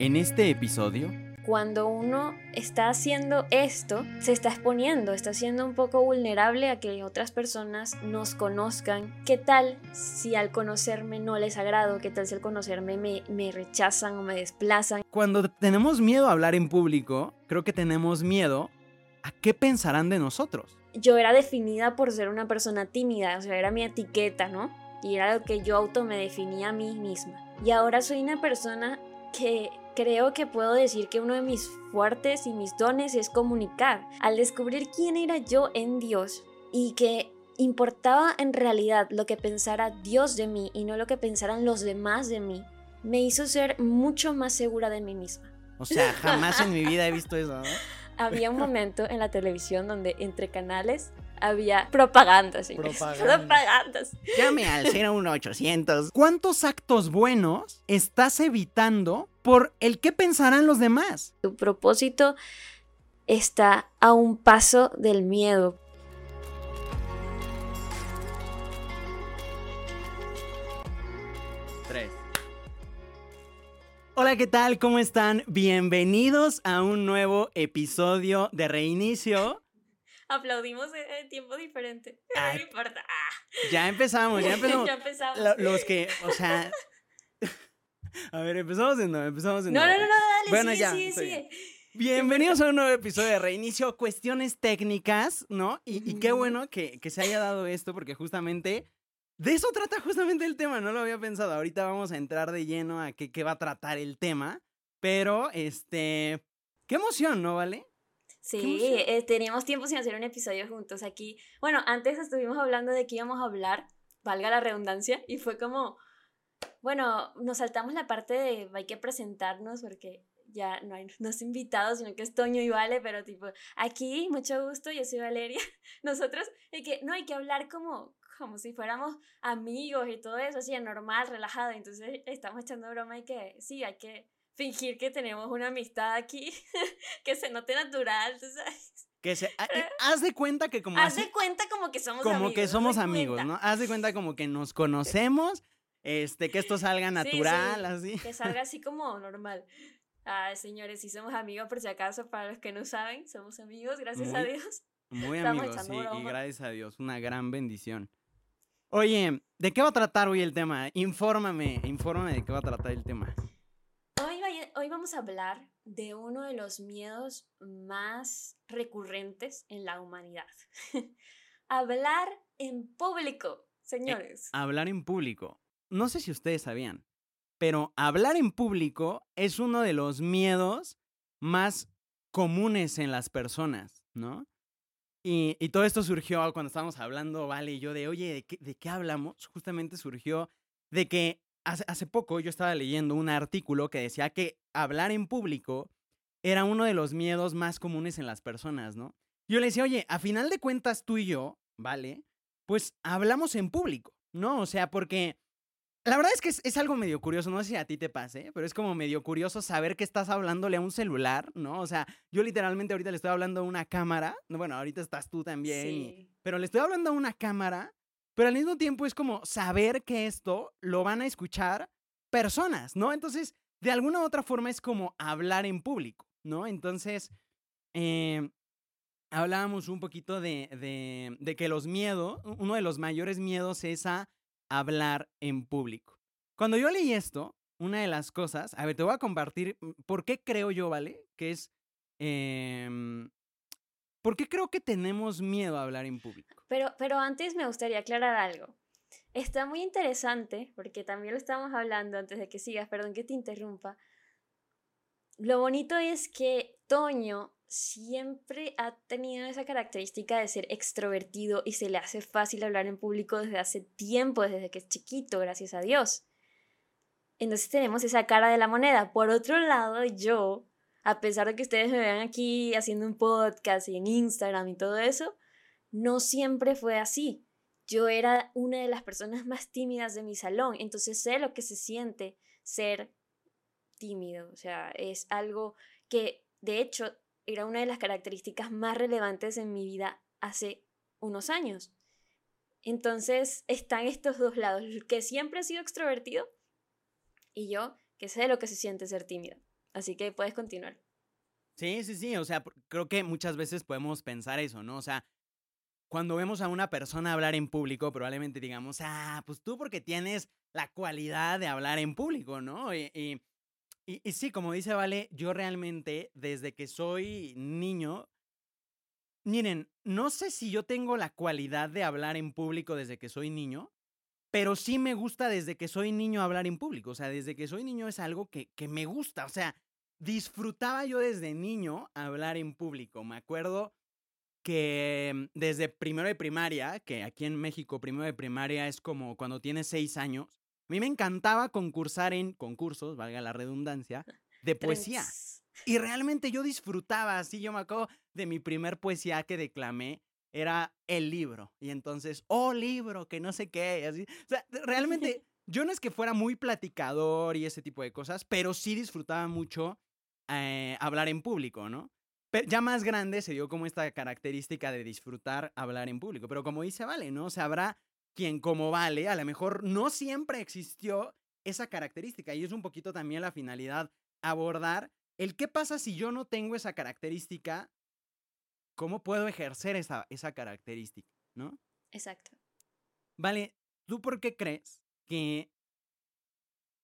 En este episodio, Cuando uno está haciendo esto, se está exponiendo, está siendo un poco vulnerable a que otras personas nos conozcan. ¿Qué tal si al conocerme no les agrado? ¿Qué tal si al conocerme me, me rechazan o me desplazan? cuando tenemos miedo a hablar en público, creo que tenemos miedo a qué pensarán de nosotros. Yo era definida por ser una persona tímida, o sea, era mi etiqueta, ¿no? Y era lo que yo auto me definía a mí misma. Y ahora soy una persona que creo que puedo decir que uno de mis fuertes y mis dones es comunicar. Al descubrir quién era yo en Dios y que importaba en realidad lo que pensara Dios de mí y no lo que pensaran los demás de mí, me hizo ser mucho más segura de mí misma. O sea, jamás en mi vida he visto eso, ¿no? Había un momento en la televisión donde entre canales había propagandas. señores. Propaganda. Propagandas. Llame al 01800. ¿Cuántos actos buenos estás evitando por el qué pensarán los demás? Tu propósito está a un paso del miedo. Tres. Hola, ¿qué tal? ¿Cómo están? Bienvenidos a un nuevo episodio de Reinicio. Aplaudimos en tiempo diferente. Ay. No importa. Ah. Ya empezamos, ya empezamos. ya empezamos. Lo- los que, o sea... A ver, empezamos de nuevo, empezamos de No, nuevo. no, no, no, dale, Bueno, sigue, ya, sigue, estoy sigue. Bienvenidos a un nuevo episodio de Reinicio, cuestiones técnicas, ¿no? Y, y qué bueno que, que se haya dado esto, porque justamente de eso trata justamente el tema, no lo había pensado. Ahorita vamos a entrar de lleno a qué, qué va a tratar el tema, pero este, qué emoción, ¿no, vale? Sí, eh, teníamos tiempo sin hacer un episodio juntos aquí. Bueno, antes estuvimos hablando de que íbamos a hablar, valga la redundancia, y fue como, bueno, nos saltamos la parte de hay que presentarnos porque ya no hay no es invitado, sino que es Toño y Vale, pero tipo, aquí, mucho gusto, yo soy Valeria. Nosotros, de que no hay que hablar como como si fuéramos amigos y todo eso, así normal, relajado. Entonces estamos echando broma y que sí, hay que fingir que tenemos una amistad aquí, que se note natural, tú sabes. Que se, ha- eh, haz de cuenta que como Haz así- de cuenta como que somos como amigos. que haz de somos amigos, cuenta. ¿no? Haz de cuenta como que nos conocemos, este, que esto salga Sí, natural, sí, así. Que salga así como normal. Ah, señores, si somos amigos, por si acaso, para los que no saben, somos amigos, gracias a Dios. Muy Estamos amigos, sí, y gracias a Dios, una gran bendición. Oye, ¿de qué va a tratar hoy el tema? Infórmame, infórmame de qué va a tratar el tema. Hoy, vamos a hablar de uno de los miedos más recurrentes en la humanidad. Hablar en público, señores. Hablar en público. No sé si ustedes sabían, pero hablar en público es uno de los miedos más comunes en las personas, ¿no? Y, y todo esto surgió cuando estábamos hablando, Vale y yo, de, oye, ¿de qué, de qué hablamos? Justamente surgió de que hace, hace poco yo estaba leyendo un artículo que decía que hablar en público era uno de los miedos más comunes en las personas, ¿no? Yo le decía, oye, a final de cuentas tú y yo, ¿vale? Pues hablamos en público, ¿no? O sea, porque la verdad es que es, es algo medio curioso, no sé si a ti te pase, pero es como medio curioso saber que estás hablándole a un celular, ¿no? O sea, yo literalmente ahorita le estoy hablando a una cámara, no, bueno, ahorita estás tú también, y- pero le estoy hablando a una cámara, pero al mismo tiempo es como saber que esto lo van a escuchar personas, ¿no? Entonces, de alguna u otra forma es como hablar en público, ¿no? Entonces, eh, hablábamos un poquito de, de, que los miedos, uno de los mayores miedos es a hablar en público. Cuando yo leí esto, una de las cosas, a ver, te voy a compartir mm, por qué creo yo, ¿vale? Que es, em, ¿por qué creo que tenemos miedo a hablar en público? Pero, pero antes me gustaría aclarar algo. Está muy interesante, porque también lo estábamos hablando antes de que sigas, perdón que te interrumpa. Lo bonito es que Toño siempre ha tenido esa característica de ser extrovertido y se le hace fácil hablar en público desde hace tiempo, desde que es chiquito, gracias a Dios. Entonces tenemos esa cara de la moneda. Por otro lado, yo, a pesar de que ustedes me vean aquí haciendo un podcast y en Instagram y todo eso, no siempre fue así. Yo era una de las personas más tímidas de mi salón, entonces sé lo que se siente ser tímido, o sea, es algo que de hecho era una de las características más relevantes en mi vida hace unos años. Entonces están estos dos lados, el que siempre ha sido extrovertido y yo que sé lo que se siente ser tímida. Así que puedes continuar. Sí, sí, sí, o sea, creo que muchas veces podemos pensar eso, ¿no? O sea, cuando vemos a una persona hablar en público, probablemente digamos, ah, pues tú porque tienes la cualidad de hablar en público, ¿no? Y, y, y, sí, como dice Vale, yo realmente desde que soy niño, miren, no sé si yo tengo la cualidad de hablar en público desde que soy niño, pero sí me gusta desde que soy niño hablar en público, o sea, desde que soy niño es algo que, que me gusta, o sea, disfrutaba yo desde niño hablar en público. Me acuerdo que desde primero de primaria, que aquí en México primero de primaria es como cuando tienes seis años, a mí me encantaba concursar en concursos, valga la redundancia, de poesía. Y realmente yo disfrutaba, así yo me acuerdo de mi primer poesía que declamé, era el libro. Y entonces, oh libro, que no sé qué, así. O sea, realmente yo no es que fuera muy platicador y ese tipo de cosas, pero sí disfrutaba mucho eh, hablar en público, ¿no? Pero ya más grande se dio como esta característica de disfrutar hablar en público. Pero como dice Vale, ¿no? O sea, habrá quien como Vale, a lo mejor no siempre existió esa característica. Y es un poquito también la finalidad abordar el qué pasa si yo no tengo esa característica, cómo puedo ejercer esa, esa característica, ¿no? Exacto. Vale, ¿tú por qué crees que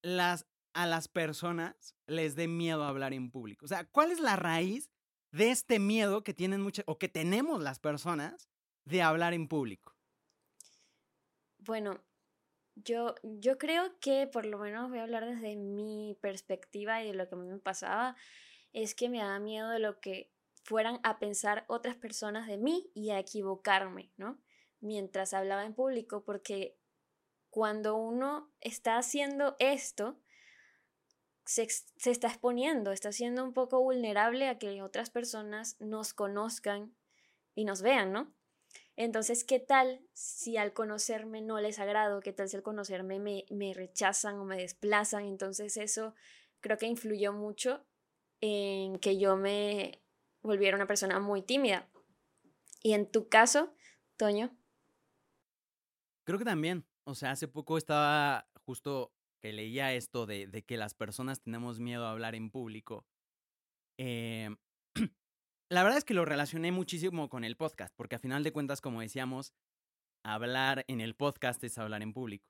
las a las personas les dé miedo hablar en público? O sea, ¿cuál es la raíz de este miedo que tienen muchas o que tenemos las personas de hablar en público? Bueno, yo, yo creo que por lo menos voy a hablar desde mi perspectiva y de lo que a mí me pasaba, es que me da miedo de lo que fueran a pensar otras personas de mí y a equivocarme, ¿no? Mientras hablaba en público, porque cuando uno está haciendo esto, se, está exponiendo, está siendo un poco vulnerable a que otras personas nos conozcan y nos vean, ¿no? Entonces, ¿qué tal si al conocerme no les agrado? ¿Qué tal si al conocerme me, me rechazan o me desplazan? Entonces, eso creo que influyó mucho en que yo me volviera una persona muy tímida. Y en tu caso, Toño. Creo que también. O sea, hace poco estaba justo que leía esto de, de que las personas tenemos miedo a hablar en público, eh, la verdad es que lo relacioné muchísimo con el podcast, porque a final de cuentas, como decíamos, hablar en el podcast es hablar en público.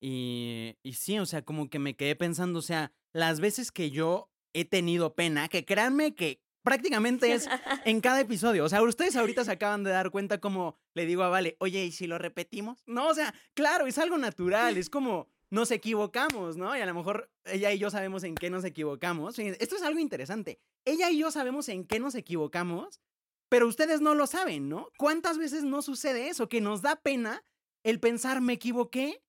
Y, y sí, o sea, como que me quedé pensando, o sea, las veces que yo he tenido pena, que créanme que prácticamente es en cada episodio. O sea, ustedes ahorita se acaban de dar cuenta como le digo a Vale, oye, ¿y si lo repetimos? No, o sea, claro, es algo natural, es como nos equivocamos, ¿no? Y a lo mejor ella y yo sabemos en qué nos equivocamos. Esto es algo interesante. Ella y yo sabemos en qué nos equivocamos, pero ustedes no lo saben, ¿no? ¿Cuántas veces no sucede eso? Que nos da pena el pensar, me equivoqué.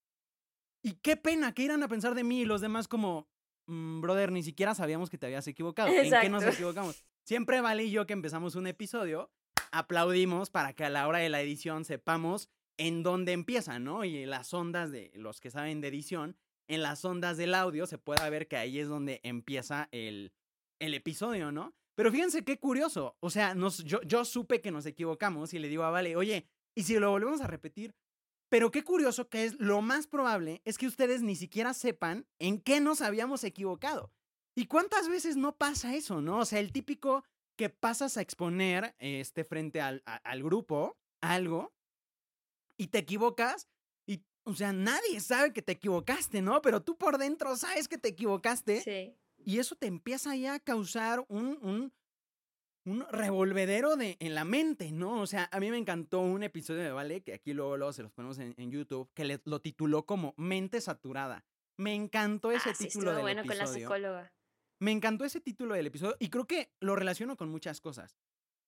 Y qué pena que irán a pensar de mí y los demás como, mm, brother, ni siquiera sabíamos que te habías equivocado. ¿En qué nos equivocamos? Siempre Vale y yo que empezamos un episodio, aplaudimos para que a la hora de la edición sepamos en dónde empieza, ¿no? Y las ondas de los que saben de edición, en las ondas del audio se puede ver que ahí es donde empieza el, el episodio, ¿no? Pero fíjense qué curioso. O sea, nos, yo, yo supe que nos equivocamos y le digo a Vale, oye, ¿y si lo volvemos a repetir? Pero qué curioso que es lo más probable es que ustedes ni siquiera sepan en qué nos habíamos equivocado. ¿Y cuántas veces no pasa eso, no? O sea, el típico que pasas a exponer este, frente al, al grupo algo y te equivocas y, o sea, nadie sabe que te equivocaste, ¿no? Pero tú por dentro sabes que te equivocaste. Sí. Y eso te empieza ya a causar un, un, un revolvedero de, en la mente, ¿no? O sea, a mí me encantó un episodio de Vale, que aquí luego, luego se los ponemos en, YouTube, que le, lo tituló como Mente Saturada. Me encantó ese ah, título sí, del bueno episodio. con la psicóloga. Me encantó ese título del episodio y creo que lo relaciono con muchas cosas.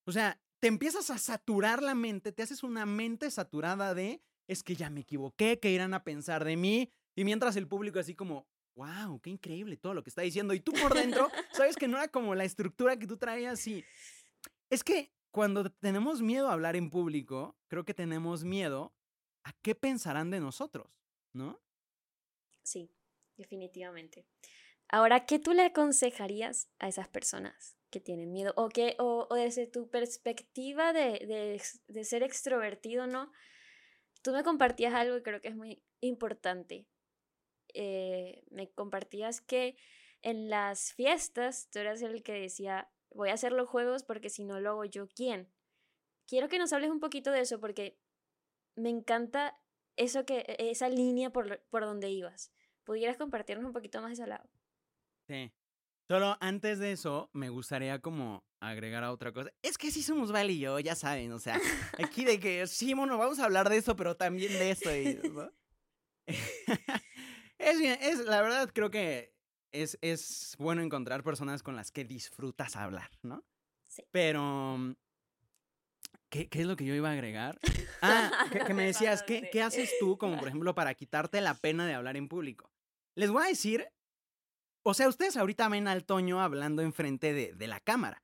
O sea, te empiezas a saturar la mente, te haces una mente saturada de, es que ya me equivoqué, que irán a pensar de mí, y mientras el público así como, wow, qué increíble todo lo que está diciendo, y tú por dentro, sabes que no era como la estructura que tú traías y es que cuando tenemos miedo a hablar en público, creo que tenemos miedo a qué pensarán de nosotros, ¿no? Sí, definitivamente. Ahora, ¿qué tú le aconsejarías a esas personas que tienen miedo? O, que, o, desde tu perspectiva de, de, ser extrovertido, ¿no? Tú me compartías algo que creo que es muy importante. Eh, me compartías que en las fiestas tú eras el que decía, voy a hacer los juegos porque si no lo hago yo, ¿quién? Quiero que nos hables un poquito de eso porque me encanta eso que, e, esa línea por, por donde ibas. ¿Pudieras compartirnos un poquito más de ese lado? Sí. Solo antes de eso, me gustaría como agregar a otra cosa. Es que sí somos Val y yo, ya saben, o sea, aquí de que sí, bueno, vamos a hablar de eso, pero también de esto. ¿no? es bien, es, la verdad creo que es, es bueno encontrar personas con las que disfrutas hablar, ¿no? Sí. Pero, mm, ¿qué, ¿qué, es lo que yo iba a agregar? Ah, que, que me decías, ¿qué, ¿qué haces tú como, por ejemplo, para quitarte la pena de hablar en público? Les voy a decir, o sea, ustedes ahorita ven al Toño hablando enfrente de, de la cámara,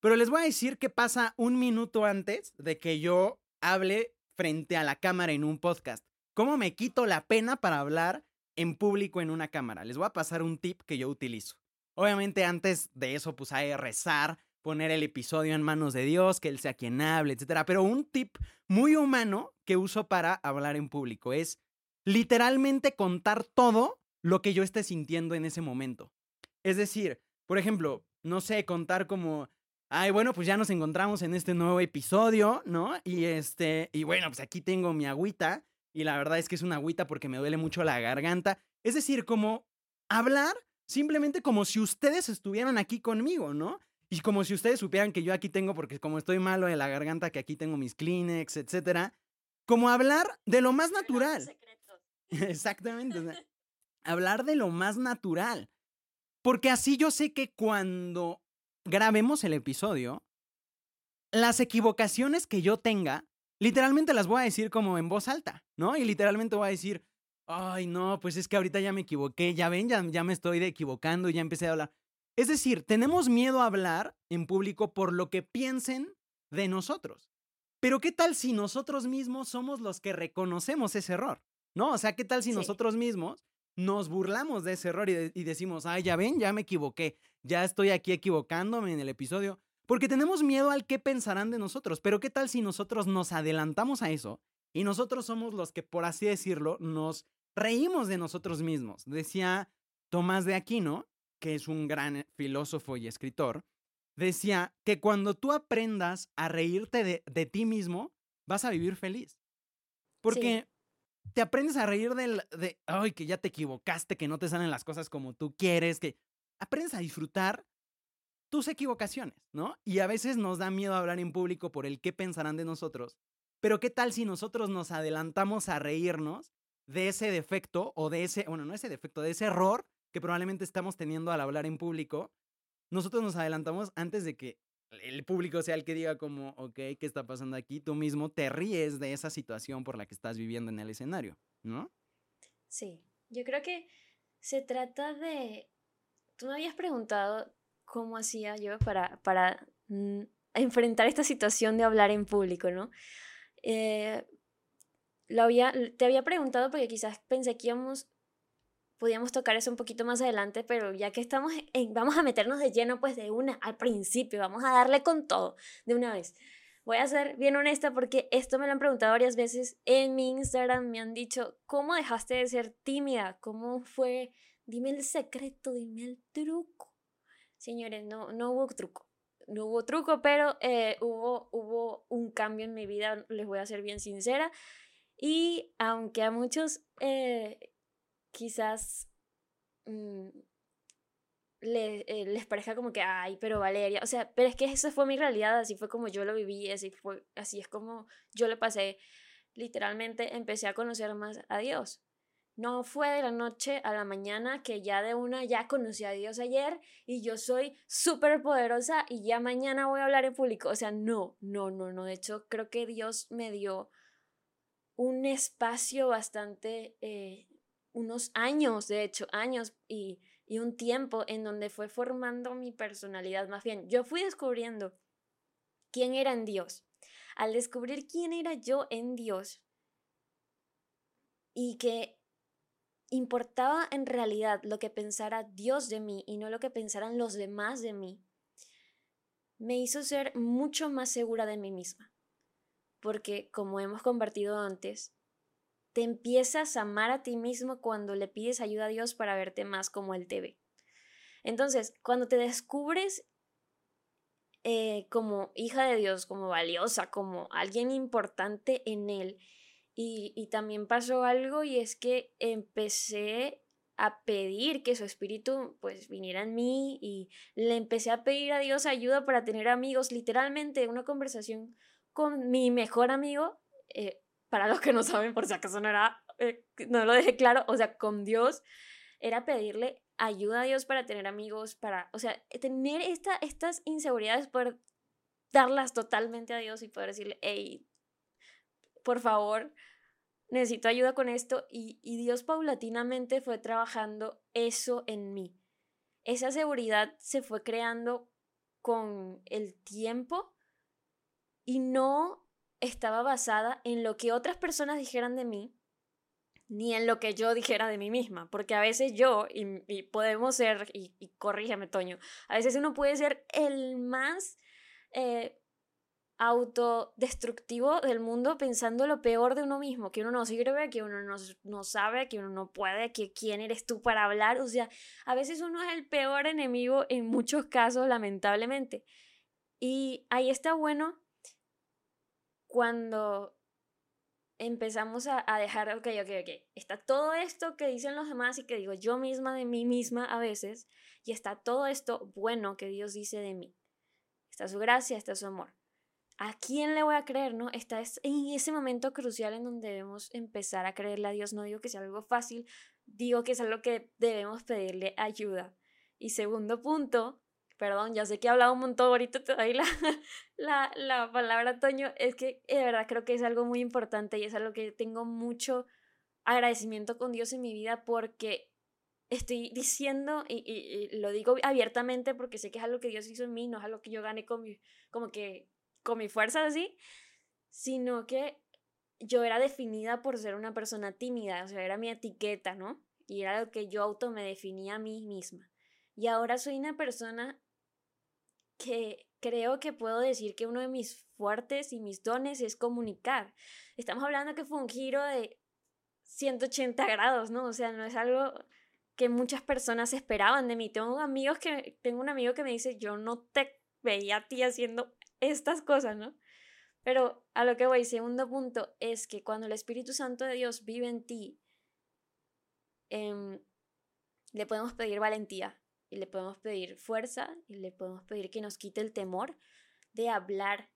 pero les voy a decir qué pasa un minuto antes de que yo hable frente a la cámara en un podcast. ¿Cómo me quito la pena para hablar en público en una cámara? Les voy a pasar un tip que yo utilizo. Obviamente antes de eso, pues hay rezar, poner el episodio en manos de Dios, que Él sea quien hable, etc. Pero un tip muy humano que uso para hablar en público es literalmente contar todo lo que yo esté sintiendo en ese momento. Es decir, por ejemplo, no sé, contar como, ay, bueno, pues ya nos encontramos en este nuevo episodio, ¿no? Y este, y bueno, pues aquí tengo mi agüita, y la verdad es que es una agüita porque me duele mucho la garganta. Es decir, como hablar simplemente como si ustedes estuvieran aquí conmigo, ¿no? Y como si ustedes supieran que yo aquí tengo, porque como estoy malo de la garganta, que aquí tengo mis Kleenex, etcétera. Como hablar de lo más natural. Exactamente. hablar de lo más natural. Porque así yo sé que cuando grabemos el episodio, las equivocaciones que yo tenga, literalmente las voy a decir como en voz alta, ¿no? Y literalmente voy a decir, ay, no, pues es que ahorita ya me equivoqué, ya ven, ya, ya me estoy equivocando, ya empecé a hablar. Es decir, tenemos miedo a hablar en público por lo que piensen de nosotros. Pero ¿qué tal si nosotros mismos somos los que reconocemos ese error? ¿No? O sea, ¿qué tal si sí. nosotros mismos nos burlamos de ese error y, de, y, decimos, ay, ya ven, ya me equivoqué, ya estoy aquí equivocándome en el episodio? Porque tenemos miedo al qué pensarán de nosotros. Pero ¿qué tal si nosotros nos adelantamos a eso y nosotros somos los que, por así decirlo, nos reímos de nosotros mismos? Decía Tomás de Aquino que es un gran filósofo y escritor, decía que cuando tú aprendas a reírte de, de ti mismo, vas a vivir feliz. Porque sí. Te aprendes a reír de, de, ay, que ya te equivocaste, que no te salen las cosas como tú quieres, que aprendes a disfrutar tus equivocaciones, ¿no? Y a veces nos da miedo hablar en público por el qué pensarán de nosotros. Pero ¿qué tal si nosotros nos adelantamos a reírnos de ese defecto o de ese, bueno, no ese defecto, de ese error que probablemente estamos teniendo al hablar en público, nosotros nos adelantamos antes de que el público sea el que diga como, ok, ¿qué está pasando aquí? Tú mismo te ríes de esa situación por la que estás viviendo en el escenario, ¿no? Sí, yo creo que se trata de... Tú me habías preguntado cómo hacía yo para, para mm, enfrentar esta situación de hablar en público, ¿no? Eh, lo había, te había preguntado porque quizás pensé que íbamos podíamos tocar eso un poquito más adelante, pero ya que estamos en, vamos a meternos de lleno pues de una al principio, vamos a darle con todo de una vez. Voy a ser bien honesta porque esto me lo han preguntado varias veces en mi Instagram, me han dicho, ¿cómo dejaste de ser tímida? ¿Cómo fue? Dime el secreto, dime el truco. Señores, no, no hubo truco. No hubo truco, pero eh, hubo, hubo un cambio en mi vida, les voy a ser bien sincera. Y aunque a muchos eh, quizás mmm, le, eh, les parezca como que, ay, pero Valeria, o sea, pero es que esa fue mi realidad, así fue como yo lo viví, así, fue, así es como yo lo pasé. Literalmente empecé a conocer más a Dios. No fue de la noche a la mañana que ya de una ya conocí a Dios ayer y yo soy súper poderosa y ya mañana voy a hablar en público. O sea, no, no, no, no. De hecho, creo que Dios me dio un espacio bastante eh, unos años, de hecho, años y, y un tiempo en donde fue formando mi personalidad. Más bien, yo fui descubriendo quién era en Dios. Al descubrir quién era yo en Dios y que importaba en realidad lo que pensara Dios de mí y no lo que pensaran los demás de mí, me hizo ser mucho más segura de mí misma. Porque, como hemos compartido antes, te empiezas a amar a ti mismo cuando le pides ayuda a Dios para verte más como Él te ve. Entonces, cuando te descubres eh, como hija de Dios, como valiosa, como alguien importante en Él, y, también pasó algo y es que empecé a pedir que su espíritu pues viniera en mí y le empecé a pedir a Dios ayuda para tener amigos, literalmente una conversación con mi mejor amigo, eh, para los que no saben por si acaso no era, eh, no lo dejé claro, o sea, con Dios era pedirle ayuda a Dios para tener amigos, para, o sea, tener esta, estas inseguridades, poder darlas totalmente a Dios y poder decirle, hey, por favor, necesito ayuda con esto y, Dios paulatinamente fue trabajando eso en mí. Esa seguridad se fue creando con el tiempo y no estaba basada en lo que otras personas dijeran de mí, ni en lo que yo dijera de mí misma, porque a veces yo, y, podemos ser, y, y, corrígeme Toño, a veces uno puede ser el más eh, autodestructivo del mundo pensando lo peor de uno mismo, que uno no sirve, que uno no, no sabe, que uno no puede, que quién eres tú para hablar. O sea, a veces uno es el peor enemigo en muchos casos, lamentablemente. Y ahí está bueno cuando empezamos a, a, dejar, ok, ok, ok, está todo esto que dicen los demás y que digo yo misma de mí misma a veces, y está todo esto bueno que Dios dice de mí. Está su gracia, está su amor. ¿A quién le voy a creer, no? Está en ese momento crucial en donde debemos empezar a creerle a Dios. No digo que sea algo fácil, digo que es algo que debemos pedirle ayuda. Y segundo punto, perdón, ya sé que he hablado un montón, ahorita te doy la, la, la palabra, Toño, es que de verdad creo que es algo muy importante y es algo que tengo mucho agradecimiento con Dios en mi vida porque estoy diciendo y, y, lo digo abiertamente porque sé que es algo que Dios hizo en mí, no es algo que yo gane con mi, como que con mi fuerza así, sino que yo era definida por ser una persona tímida, o sea, era mi etiqueta, ¿no? Y era lo que yo auto me definía a mí misma. Y ahora soy una persona que creo que puedo decir que uno de mis fuertes y mis dones es comunicar. Estamos hablando que fue un giro de 180 grados, ¿no? O sea, no es algo que muchas personas esperaban de mí. Tengo amigos que tengo un amigo que me dice, "Yo no te veía a ti haciendo estas cosas, ¿no? Pero a lo que voy, segundo punto, es que cuando el Espíritu Santo de Dios vive en ti, em, le podemos pedir valentía y le podemos pedir fuerza y le podemos pedir que nos quite el temor de hablar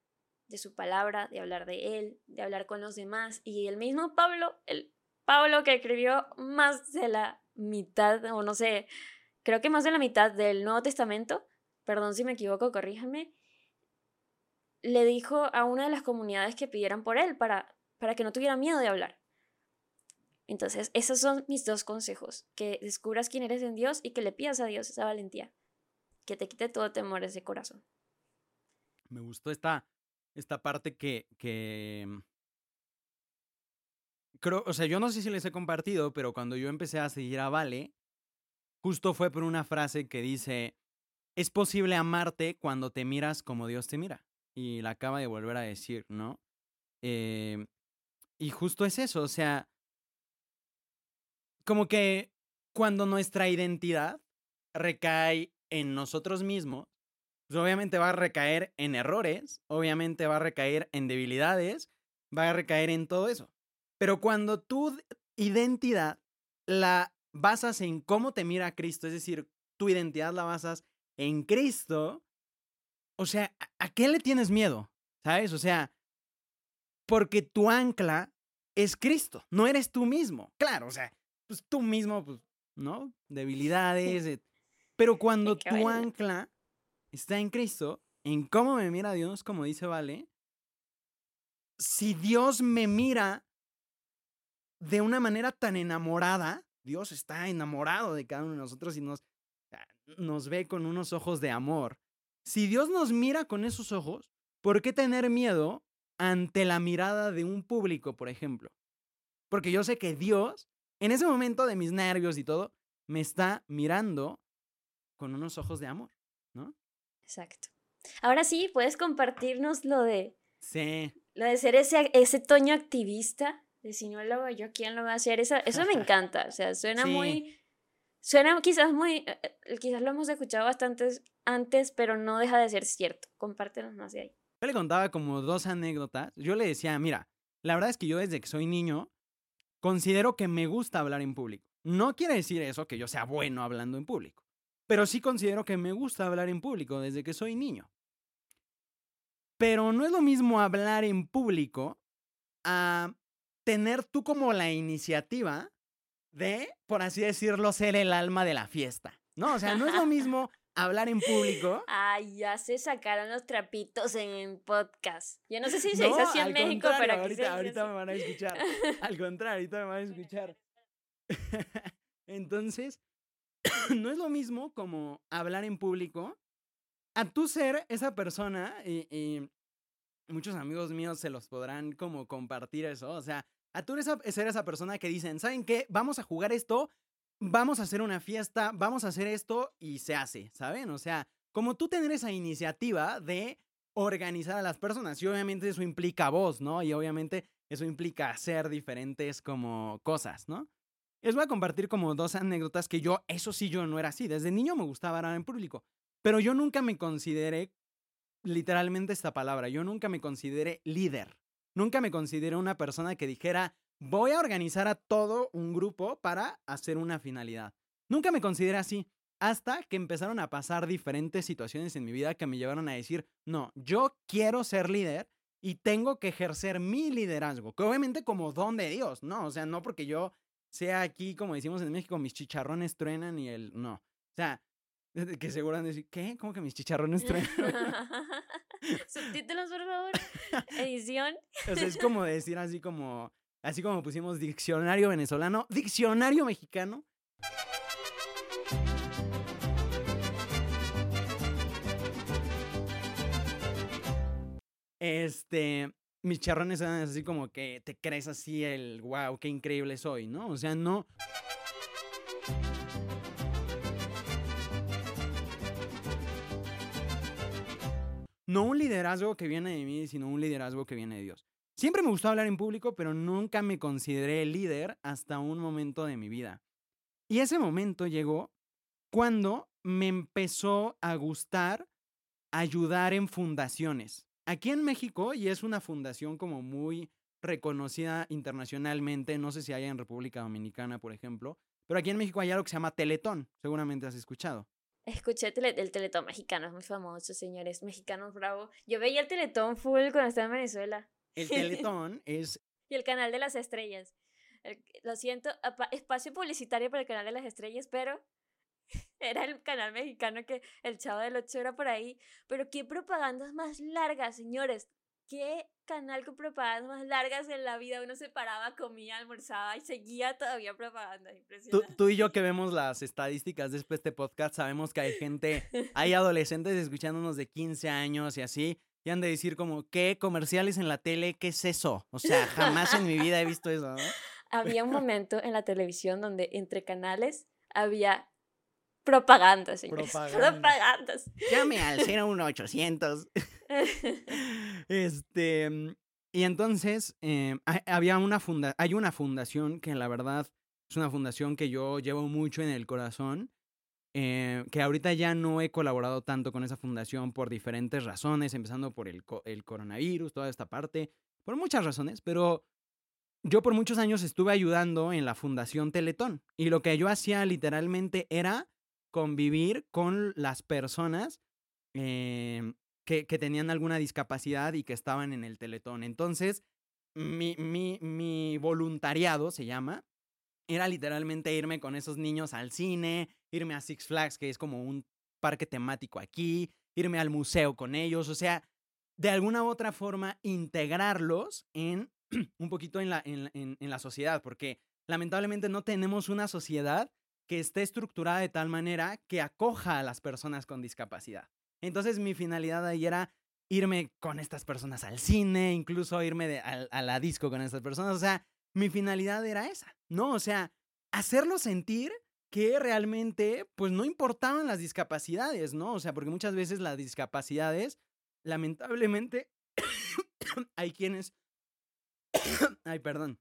de su palabra, de hablar de él, de hablar con los demás. Y el mismo Pablo, el Pablo que escribió más de la mitad, o no sé, creo que más de la mitad del Nuevo Testamento, perdón si me equivoco, corríjame, le dijo a una de las comunidades que pidieran por él para, para que no tuviera miedo de hablar. Entonces, esos son mis dos consejos, que descubras quién eres en Dios y que le pidas a Dios esa valentía, que te quite todo temor ese corazón. Me gustó esta, esta parte que, que... Mm, creo, o sea, yo no sé si les he compartido, pero cuando yo empecé a seguir a Vale, justo fue por una frase que dice, es posible amarte cuando te miras como Dios te mira y la acaba de volver a decir, ¿no? Eh, y justo es eso, o sea, como que cuando nuestra identidad recae en nosotros mismos, pues obviamente va a recaer en errores, obviamente va a recaer en debilidades, va a recaer en todo eso. Pero cuando tu identidad la basas en cómo te mira Cristo, es decir, tu identidad la basas en Cristo, o sea, ¿a qué le tienes miedo? ¿Sabes? O sea, porque tu ancla es Cristo, no eres tú mismo. Claro, o sea, pues tú mismo, pues, ¿no? Debilidades. Pero cuando tu ancla está en Cristo, en cómo me mira Dios, como dice Vale, si Dios me mira de una manera tan enamorada, Dios está enamorado de cada uno de nosotros y nos, nos ve con unos ojos de amor. Si Dios nos mira con esos ojos, ¿por qué tener miedo ante la mirada de un público, por ejemplo? Porque yo sé que Dios, en ese momento de mis nervios y todo, me está mirando con unos ojos de amor, ¿no? Exacto. Ahora sí, puedes compartirnos lo de... Sí. Lo de ser ese, ese toño activista, de si no lo yo, ¿quién lo va a hacer? Eso, eso me encanta, o sea, suena muy Suena quizás muy, eh, eh, quizás lo hemos escuchado bastante antes, pero no deja de ser cierto. Compártenos más de ahí. Yo le contaba como dos anécdotas. Yo le decía, mira, la verdad es que yo desde que soy niño considero que me gusta hablar en público. No quiere decir eso que yo sea bueno hablando en público, pero sí considero que me gusta hablar en público desde que soy niño. Pero no es lo mismo hablar en público a tener tú como la iniciativa de, por así decirlo, ser el alma de la fiesta. No, o sea, no es lo mismo hablar en público. Ay, ya se sacaron los trapitos en el podcast. Yo no sé si se dice así en México, pero aquí ahorita, ahorita me van a escuchar. Al contrario, ahorita me van a escuchar. Entonces, no es lo mismo como hablar en público a tú ser esa persona y, muchos amigos míos se los podrán como compartir eso. O sea, a tú ser esa persona que dicen, ¿saben qué? Vamos a jugar esto, vamos a hacer una fiesta, vamos a hacer esto y se hace, ¿saben? O sea, como tú tener esa iniciativa de organizar a las personas y obviamente eso implica voz, ¿no? Y obviamente eso implica hacer diferentes como cosas, ¿no? Les voy a compartir como dos anécdotas que yo, eso sí, yo no era así. Desde niño me gustaba hablar en público, pero yo nunca me consideré literalmente esta palabra, yo nunca me consideré líder. Nunca me consideré una persona que dijera, voy a organizar a todo un grupo para hacer una finalidad. Nunca me consideré así, hasta que empezaron a pasar diferentes situaciones en mi vida que me llevaron a decir, no, yo quiero ser líder y tengo que ejercer mi liderazgo, que obviamente como don de Dios, ¿no? O sea, no porque yo sea aquí, como decimos en México, mis chicharrones truenan y el no. O sea, que seguro decir, ¿qué? ¿Cómo que mis chicharrones truenan? Subtítulos, por favor. Edición. O sea, es como decir así como Así como pusimos diccionario venezolano, diccionario mexicano. Este, mis charrones eran así como que te crees así el wow, qué increíble soy, ¿no? O sea, no. No un liderazgo que viene de mí, sino un liderazgo que viene de Dios. Siempre me gustó hablar en público, pero nunca me consideré líder hasta un momento de mi vida. Y ese momento llegó cuando me empezó a gustar ayudar en fundaciones. Aquí en México, y es una fundación como muy reconocida internacionalmente, no sé si hay en República Dominicana, por ejemplo, pero aquí en México hay algo que se llama Teletón, seguramente has escuchado. Escuché el Teletón mexicano, es muy famoso, señores, mexicanos bravo. Yo veía el Teletón full cuando estaba en Venezuela. El Teletón es... Y el Canal de las Estrellas. lo siento, espacio publicitario para el Canal de las Estrellas, pero era el canal mexicano que el Chavo del 8 era por ahí. Pero qué propagandas más largas, señores. Qué canal con propagandas más largas en la vida. Uno se paraba, comía, almorzaba y seguía todavía propaganda. Tú, tú, y yo que vemos las estadísticas de este podcast, sabemos que hay gente, hay adolescentes escuchándonos de 15 años y así, y han de decir como, ¿qué comerciales en la tele? ¿Qué es eso? O sea, jamás en mi vida he visto eso, ¿no? Había un momento en la televisión donde entre canales había propagandas, señores. Propagandas. Llame al 01800. este, y entonces eh, había una funda hay una fundación que la verdad es una fundación que yo llevo mucho en el corazón eh, que ahorita ya no he colaborado tanto con esa fundación por diferentes razones, empezando por el, el coronavirus, toda esta parte, por muchas razones, pero yo por muchos años estuve ayudando en la Fundación Teletón y lo que yo hacía literalmente era convivir con las personas em, que, que, tenían alguna discapacidad y que estaban en el Teletón. Entonces, mi, mi voluntariado se llama, era literalmente irme con esos niños al cine, irme a Six Flags, que es como un parque temático aquí, irme al museo con ellos, o sea, de alguna u otra forma integrarlos en un poquito en la, en, en, la sociedad, porque lamentablemente no tenemos una sociedad que esté estructurada de tal manera que acoja a las personas con discapacidad. Entonces mi finalidad ahí era irme con estas personas al cine, incluso irme de, a, a, la disco con estas personas. O sea, mi finalidad era esa, ¿no? O sea, hacerlo sentir que realmente, pues no importaban las discapacidades, ¿no? O sea, porque muchas veces las discapacidades, lamentablemente, hay quienes, ay, perdón,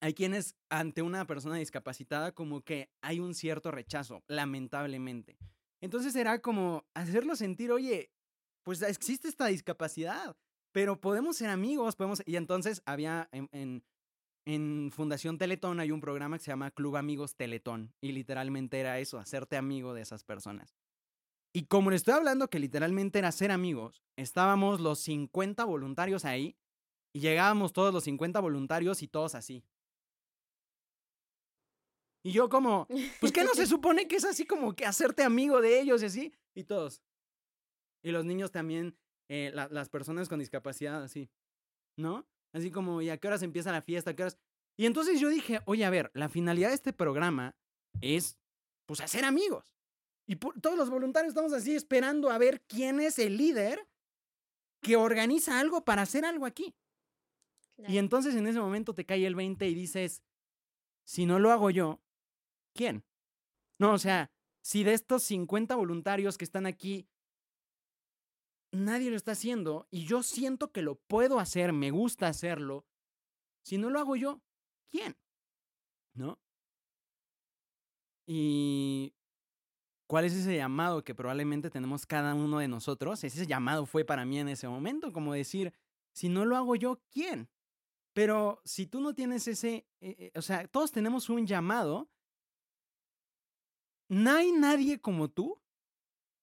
hay quienes ante una persona discapacitada como que hay un cierto rechazo, lamentablemente. Entonces era como hacerlo sentir, oye, pues existe esta discapacidad, pero podemos ser amigos, podemos... Y entonces había en, en, Fundación Teletón hay un programa que se llama Club Amigos Teletón y literalmente era eso, hacerte amigo de esas personas. Y como le estoy hablando que literalmente era ser amigos, estábamos los 50 voluntarios ahí y llegábamos todos los 50 voluntarios y todos así. Y yo como, pues ¿qué no se supone que es así como que hacerte amigo de ellos y así? Y todos. Y los niños también, eh, las personas con discapacidad así, ¿no? Así como, ¿y a qué horas empieza la fiesta? ¿A qué horas? Y entonces yo dije, oye, a ver, la finalidad de este programa es, pues, hacer amigos. Y todos los voluntarios estamos así esperando a ver quién es el líder que organiza algo para hacer algo aquí. Y entonces en ese momento te cae el 20 y dices, si no lo hago yo, ¿quién? No, o sea, si de estos 50 voluntarios que están aquí, nadie lo está haciendo y yo siento que lo puedo hacer, me gusta hacerlo, si no lo hago yo, ¿quién? ¿No? Y ¿Cuál es ese llamado que probablemente tenemos cada uno de nosotros? Ese llamado fue para mí en ese momento, como decir, si no lo hago yo, ¿quién? Pero si tú no tienes ese, eh, eh, o sea, todos tenemos un llamado, no hay nadie como tú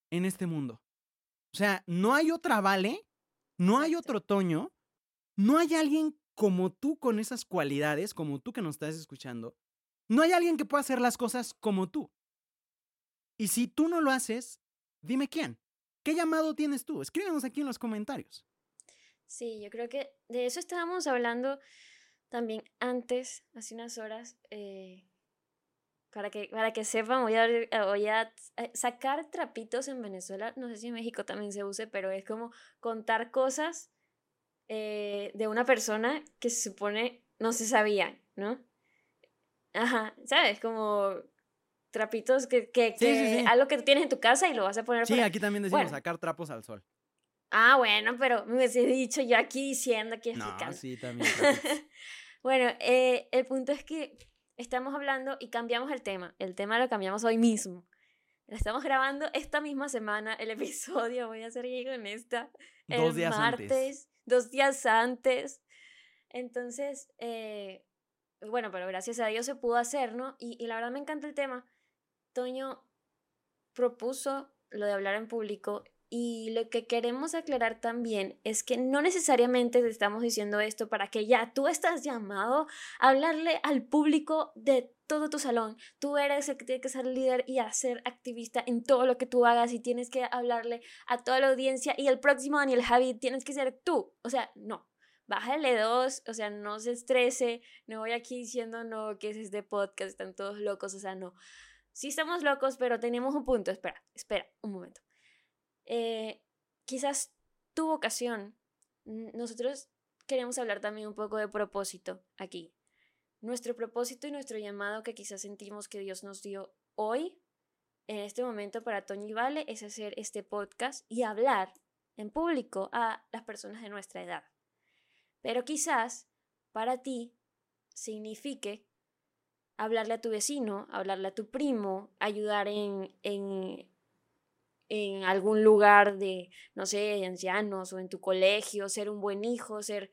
en este mundo. O sea, no hay otra Vale, no hay otro Toño, no hay alguien como tú con esas cualidades, como tú que nos estás escuchando. No hay alguien que pueda hacer las cosas como tú. Y si tú no lo haces, dime quién. ¿Qué llamado tienes tú? Escríbenos aquí en los comentarios. Sí, yo creo que de eso estábamos hablando también antes, hace unas horas. Eh, para que, para que sepan, voy a, voy a eh, sacar trapitos en Venezuela. No sé si en México también se use, pero es como contar cosas eh, de una persona que se supone no se sabía, ¿no? Ajá, ¿sabes? Como trapitos que, que, que algo que tienes en tu casa y lo vas a poner. Sí, aquí también decimos sacar trapos al sol. Ah, bueno, pero me hubiese dicho yo aquí diciendo aquí No, sí, también. bueno, eh, el punto es que estamos hablando y cambiamos el tema. El tema lo cambiamos hoy mismo. Estamos grabando esta misma semana el episodio, voy a ser en esta. Dos días antes. Dos días antes. Entonces, eh, bueno, pero gracias a Dios se pudo hacer, ¿no? Y, y la verdad me encanta el tema Toño propuso lo de hablar en público y lo que queremos aclarar también es que no necesariamente te estamos diciendo esto para que ya tú estás llamado a hablarle al público de todo tu salón. Tú eres el que tiene que ser líder y a ser activista en todo lo que tú hagas y tienes que hablarle a toda la audiencia y el próximo Daniel Javi tienes que ser tú. O sea, no. Bájale dos, o sea, no se estrese, no voy aquí diciendo no, que es este podcast, están todos locos, o sea, no sí estamos locos, pero tenemos un punto. Espera, espera, un momento. Eh, quizás tu vocación, nosotros queremos hablar también un poco de propósito aquí. Nuestro propósito y nuestro llamado que quizás sentimos que Dios nos dio hoy, en este momento para Toño y Vale, es hacer este podcast y hablar en público a las personas de nuestra edad. Pero quizás para ti signifique hablarle a tu vecino, hablarle a tu primo, ayudar en, en, en algún lugar de, no sé, ancianos o en tu colegio, ser un buen hijo, ser...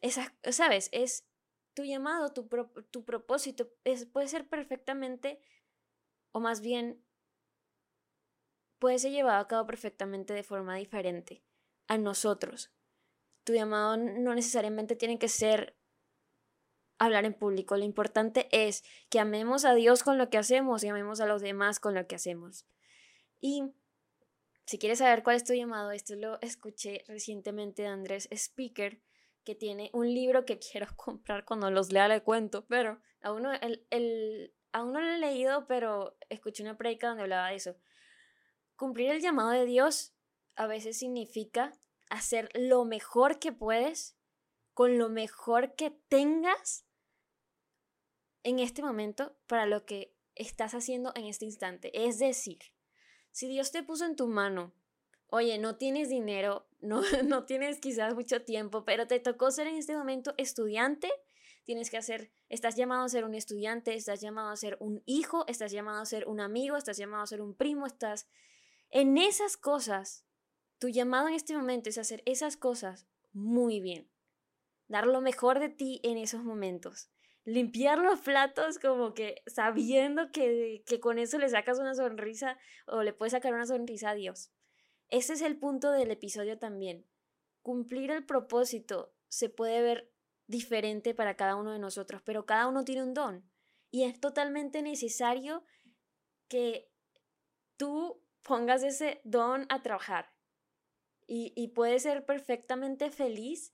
Esa, ¿Sabes? Es tu llamado, tu, tu propósito, es, puede ser perfectamente, o más bien, puede ser llevado a cabo perfectamente de forma diferente a nosotros. Tu llamado no necesariamente tiene que ser hablar en público. Lo importante es que amemos a Dios con lo que hacemos y amemos a los demás con lo que hacemos. Y si quieres saber cuál es tu llamado, esto lo escuché recientemente de Andrés Speaker, que tiene un libro que quiero comprar cuando los lea le cuento, pero aún no, el, el, aún no lo he leído, pero escuché una predica donde hablaba de eso. Cumplir el llamado de Dios a veces significa hacer lo mejor que puedes con lo mejor que tengas en este momento para lo que estás haciendo en este instante. Es decir, si Dios te puso en tu mano, oye, no tienes dinero, no, no tienes quizás mucho tiempo, pero te tocó ser en este momento estudiante tienes que hacer, estás llamado a ser un estudiante, estás llamado a ser un hijo, estás llamado a ser un amigo, estás llamado a ser un primo, estás en esas cosas. Tu llamado en este momento es hacer esas cosas muy bien. Dar lo mejor de ti en esos momentos. Limpiar los platos como que sabiendo que, que con eso le sacas una sonrisa o le puedes sacar una sonrisa a Dios. Ese es el punto del episodio también. Cumplir el propósito se puede ver diferente para cada uno de nosotros, pero cada uno tiene un don y es totalmente necesario que tú pongas ese don a trabajar y, y puedes ser perfectamente feliz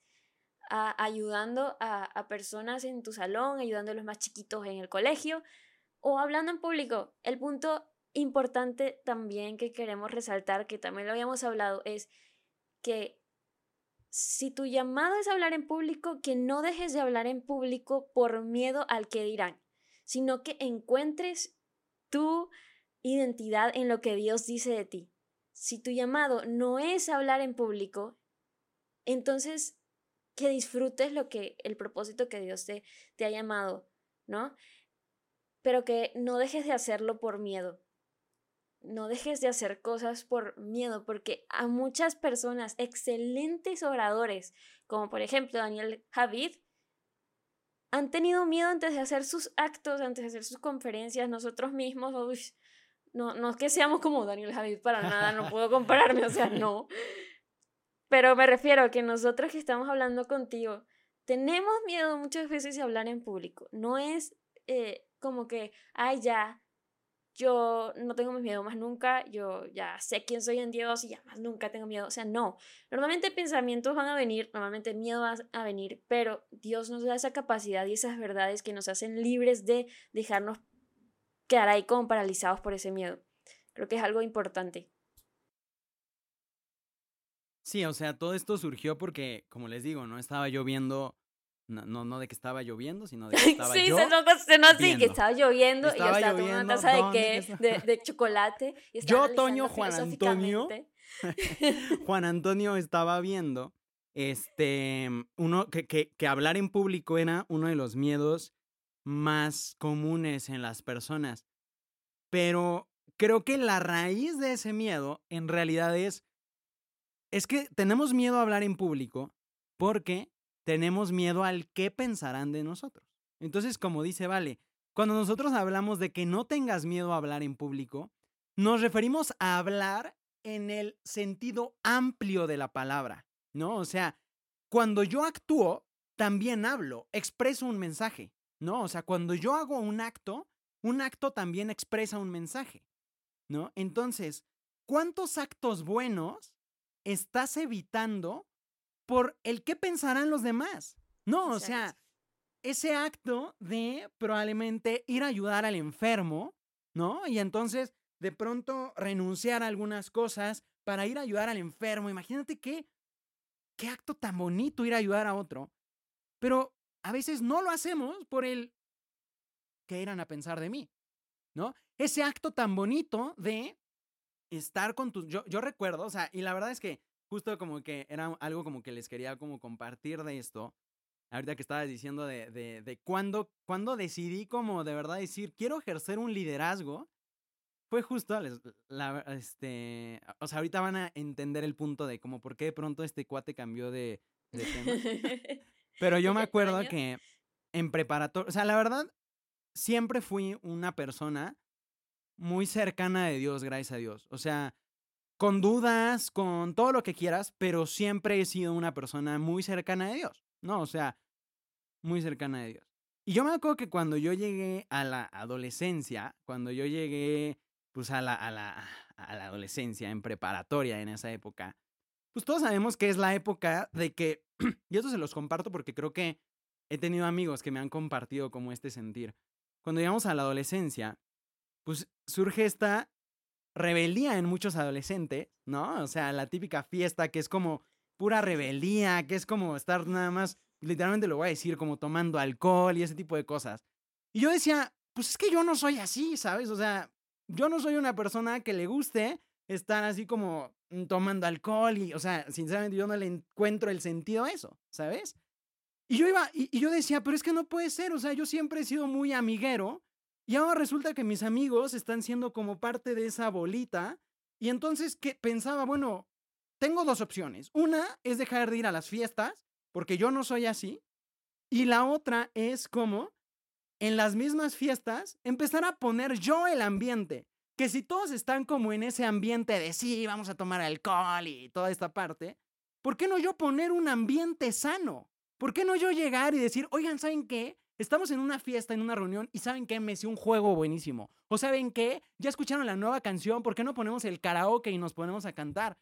ayudando a, a personas en tu salón, ayudando a los más chiquitos en el colegio o hablando en público. El punto importante también que queremos resaltar, que también lo habíamos hablado, es que si tu llamado es hablar en público, que no dejes de hablar en público por miedo al que dirán, sino que encuentres tu identidad en lo que Dios dice de ti. Si tu llamado no es hablar en público, entonces que disfrutes lo que el propósito que Dios te, te ha llamado, ¿no? Pero que no dejes de hacerlo por miedo no dejes de hacer cosas por miedo, porque a muchas personas, excelentes oradores, como por ejemplo Daniel Javid, han tenido miedo antes de hacer sus actos, antes de hacer sus conferencias, nosotros mismos, no, no es que seamos como Daniel Javid para nada, no puedo compararme, o sea, no. Pero me refiero a que nosotros que estamos hablando contigo, tenemos miedo muchas veces de hablar en público. No es eh, como que, ay, ya, yo no tengo miedo más nunca, yo ya sé quién soy en Dios y ya más nunca tengo miedo. O sea, no. Normalmente pensamientos van a venir, normalmente miedo va a venir, pero Dios nos da esa capacidad y esas verdades que nos hacen libres de dejarnos quedar ahí como paralizados por ese miedo. Creo que es algo importante. Sí, o sea, todo esto surgió porque, como les digo, no estaba yo viendo no, no, de que estaba lloviendo, sino de que estaba sí, yo se no, sí, que estaba lloviendo y estaba tomando una taza de, qué, de, de, chocolate. Y yo, Toño, Juan Antonio. Juan Antonio estaba viendo este, uno, que, que, que hablar en público era uno de los miedos más comunes en las personas. Pero creo que la raíz de ese miedo en realidad es, es que tenemos miedo a hablar en público porque tenemos miedo al qué pensarán de nosotros. Entonces, como dice Vale, cuando nosotros hablamos de que no tengas miedo a hablar en público, nos referimos a hablar en el sentido amplio de la palabra, ¿no? O sea, cuando yo actúo, también hablo, expreso un mensaje, ¿no? O sea, cuando yo hago un acto, un acto también expresa un mensaje, ¿no? Entonces, ¿cuántos actos buenos estás evitando por el qué pensarán los demás. No, o sea, ese acto de probablemente ir a ayudar al enfermo, ¿no? Y entonces de pronto renunciar a algunas cosas para ir a ayudar al enfermo. Imagínate qué, qué acto tan bonito ir a ayudar a otro. Pero a veces no lo hacemos por el que irán a pensar de mí, ¿no? Ese acto tan bonito de estar con tus... Yo, yo recuerdo, o sea, y la verdad es que justo como que era algo como que les quería como compartir de esto. Ahorita que estabas diciendo de, de, de cuándo, cuando decidí como de verdad decir, quiero ejercer un liderazgo, fue justo, la, este, o sea, ahorita van a entender el punto de como por qué de pronto este cuate cambió de, de tema. Pero yo me acuerdo que en preparatoria, o sea, la verdad, siempre fui una persona muy cercana de Dios, gracias a Dios. O sea, con dudas, con todo lo que quieras, pero siempre he sido una persona muy cercana de Dios, ¿no? O sea, muy cercana de Dios. Y yo me acuerdo que cuando yo llegué a la adolescencia, cuando yo llegué pues a la, a la, a la adolescencia en preparatoria en esa época, pues todos sabemos que es la época de que, y esto se los comparto porque creo que he tenido amigos que me han compartido como este sentir. Cuando llegamos a la adolescencia, pues surge esta rebeldía en muchos adolescentes, ¿no? O sea, la típica fiesta que es como pura rebeldía, que es como estar nada más, literalmente lo voy a decir, como tomando alcohol y ese tipo de cosas. Y yo decía, pues es que yo no soy así, ¿sabes? O sea, yo no soy una persona que le guste estar así como mm, tomando alcohol y, o sea, sinceramente yo no le encuentro el sentido a eso, ¿sabes? Y yo iba, y, yo decía, pero es que no puede ser, o sea, yo siempre he sido muy amiguero y ahora resulta que mis amigos están siendo como parte de esa bolita. Y entonces que pensaba, bueno, tengo dos opciones. Una es dejar de ir a las fiestas, porque yo no soy así. Y la otra es como en las mismas fiestas empezar a poner yo el ambiente. Que si todos están como en ese ambiente de sí, vamos a tomar alcohol y toda esta parte, ¿por qué no yo poner un ambiente sano? ¿Por qué no yo llegar y decir, oigan, ¿saben qué? Estamos en una fiesta, en una reunión, y ¿saben qué? Me hice un juego buenísimo. O ¿saben qué? Ya escucharon la nueva canción, ¿por qué no ponemos el karaoke y nos ponemos a cantar?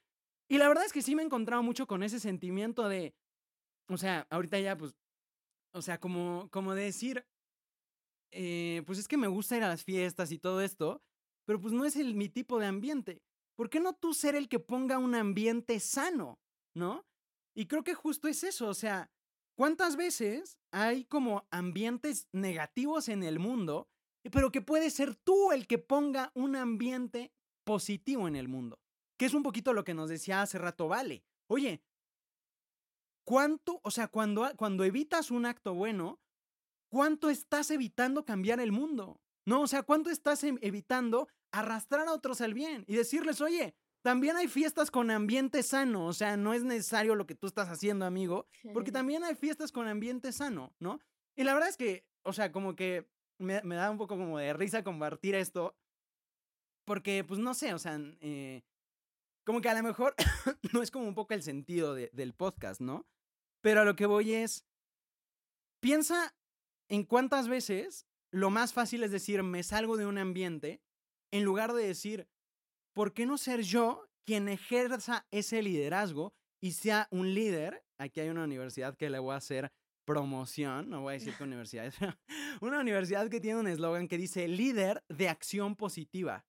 Y la verdad es que sí me he encontrado mucho con ese sentimiento de, o sea, ahorita ya, pues, o sea, como, como decir, eh, pues es que me gusta ir a las fiestas y todo esto, pero pues no es mi tipo de ambiente. ¿Por qué no tú ser el que ponga un ambiente sano? ¿No? Y creo que justo es eso, o sea, ¿Cuántas veces hay como ambientes negativos en el mundo, pero que puede ser tú el que ponga un ambiente positivo en el mundo? Que es un poquito lo que nos decía hace rato Vale. Oye, ¿cuánto, o sea, cuando, cuando evitas un acto bueno, cuánto estás evitando cambiar el mundo? ¿No? O sea, ¿cuánto estás evitando arrastrar a otros al bien y decirles, oye, también hay fiestas con ambiente sano, o sea, no es necesario lo que tú estás haciendo, amigo, porque también hay fiestas con ambiente sano, ¿no? Y la verdad es que, o sea, como que me, da un poco como de risa compartir esto, porque, pues no sé, o sea, eh, como que a lo mejor no es como un poco el sentido del podcast, ¿no? Pero a lo que voy es, piensa en cuántas veces lo más fácil es decir, me salgo de un ambiente, en lugar de decir, ¿por qué no ser yo quien ejerza ese liderazgo y sea un líder? Aquí hay una universidad que le voy a hacer promoción, no voy a decir qué universidad una universidad que tiene un eslogan que dice líder de acción positiva.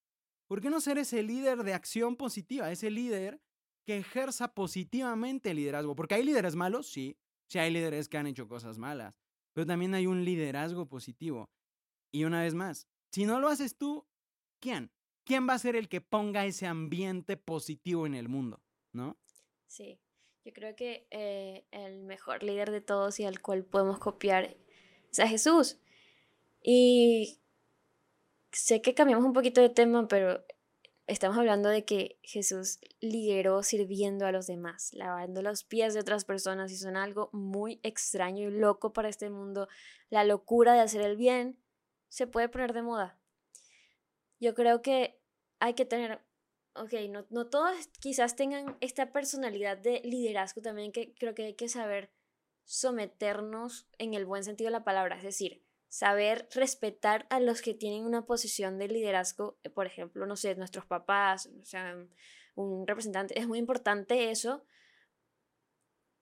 ¿Por qué no ser ese líder de acción positiva, ese líder que ejerza positivamente el liderazgo? Porque hay líderes malos, sí, sí hay líderes que han hecho cosas malas, pero también hay un liderazgo positivo. Y una vez más, si no lo haces tú, ¿quién? ¿Quién va a ser el que ponga ese ambiente positivo en el mundo? ¿No? Sí, yo creo que eh, el mejor líder de todos y al cual podemos copiar es a Jesús. Y sé que cambiamos un poquito de tema, pero estamos hablando de que Jesús lideró sirviendo a los demás, lavando los pies de otras personas y son algo muy extraño y loco para este mundo. La locura de hacer el bien se puede poner de moda. Yo creo que hay que tener, ok, no, no todos quizás tengan esta personalidad de liderazgo también que creo que hay que saber someternos en el buen sentido de la palabra, es decir, saber respetar a los que tienen una posición de liderazgo, eh, por ejemplo, no sé, nuestros papás, o sea, un representante, es muy importante eso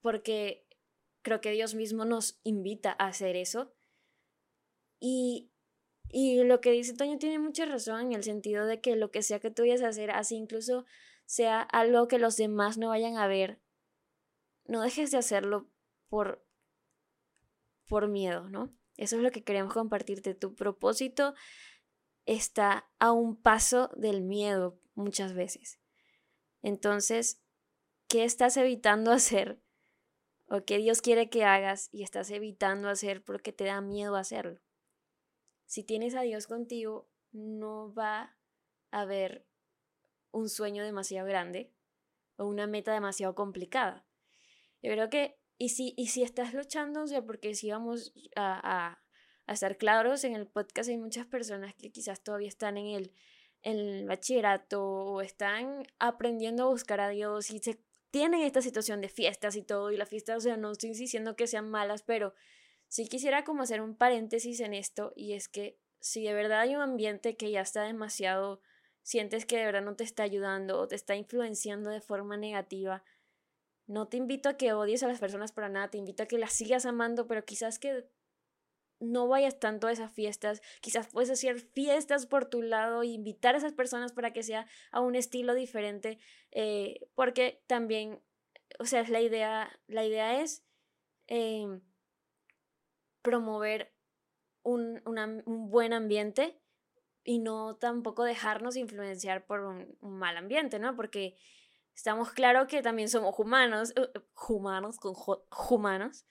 porque creo que Dios mismo nos invita a hacer eso. Y y lo que dice Toño tiene mucha razón en el sentido de que lo que sea que tú vayas a hacer, así incluso sea algo que los demás no vayan a ver, no dejes de hacerlo por, por miedo, ¿no? Eso es lo que queremos compartirte. Tu propósito está a un paso del miedo muchas veces. Entonces, ¿qué estás evitando hacer? ¿O qué Dios quiere que hagas y estás evitando hacer porque te da miedo hacerlo? Si tienes a Dios contigo, no va a haber un sueño demasiado grande o una meta demasiado complicada. Yo creo que, y si, y si estás luchando, o sea, porque si vamos a, a, a estar claros, en el podcast hay muchas personas que quizás todavía están en el, el bachillerato o están aprendiendo a buscar a Dios y se tienen esta situación de fiestas y todo, y las fiestas, o sea, no estoy diciendo que sean malas, pero Sí quisiera como hacer un paréntesis en esto y es que si de verdad hay un ambiente que ya está demasiado, sientes que de verdad no te está ayudando o te está influenciando de forma negativa, no te invito a que odies a las personas para nada, te invito a que las sigas amando, pero quizás que no vayas tanto a esas fiestas, quizás puedes hacer fiestas por tu lado e invitar a esas personas para que sea a un estilo diferente, eh, porque también, o sea, la idea, la idea es... Em, promover un, buen ambiente y no tampoco dejarnos influenciar por un, mal ambiente, ¿no? Porque estamos claros que también somos humanos, uh, uh, humanos con humanos,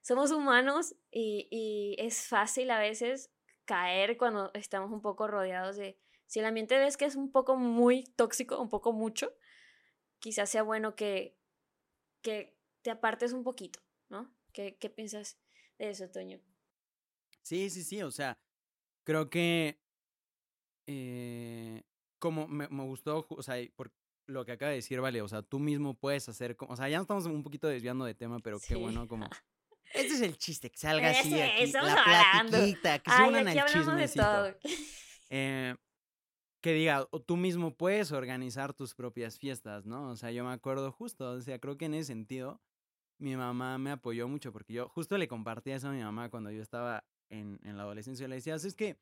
somos humanos y, y es fácil a veces caer cuando estamos un poco rodeados de... Si el ambiente ves que es un poco muy tóxico, un poco mucho, quizás sea bueno que, que te apartes un poquito, ¿no? ¿Qué, qué piensas de eso, Toño? Sí, sí, sí, o sea, creo que eh, como me, me, gustó, o sea, por lo que acaba de decir, vale, o sea, tú mismo puedes hacer, o sea, ya estamos un poquito desviando de tema, pero qué bueno, como... Este es el chiste, que salga así aquí, la platiquita, que se unan al chismecito. Eh, que diga, o tú mismo puedes organizar tus propias fiestas, ¿no? O sea, yo me acuerdo justo, o sea, creo que en ese sentido mi mamá me apoyó mucho porque yo justo le compartía eso a mi mamá cuando yo estaba en, en la adolescencia. Le decía, es que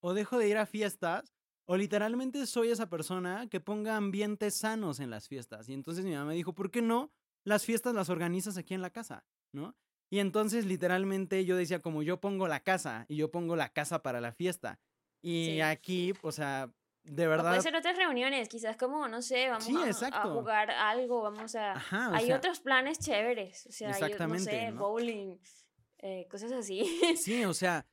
o dejo de ir a fiestas o literalmente soy esa persona que ponga ambientes sanos en las fiestas. Y entonces mi mamá me dijo, ¿por qué no? Las fiestas las organizas aquí en la casa, ¿no? Y entonces literalmente yo decía, como yo pongo la casa y yo pongo la casa para la fiesta. Y aquí, o sea, de verdad. O puede ser otras reuniones, quizás como, no sé, vamos a, jugar algo, vamos a... hay otros planes chéveres, o sea, exactamente, hay, no sé, bowling, eh, cosas así. Sí, o sea,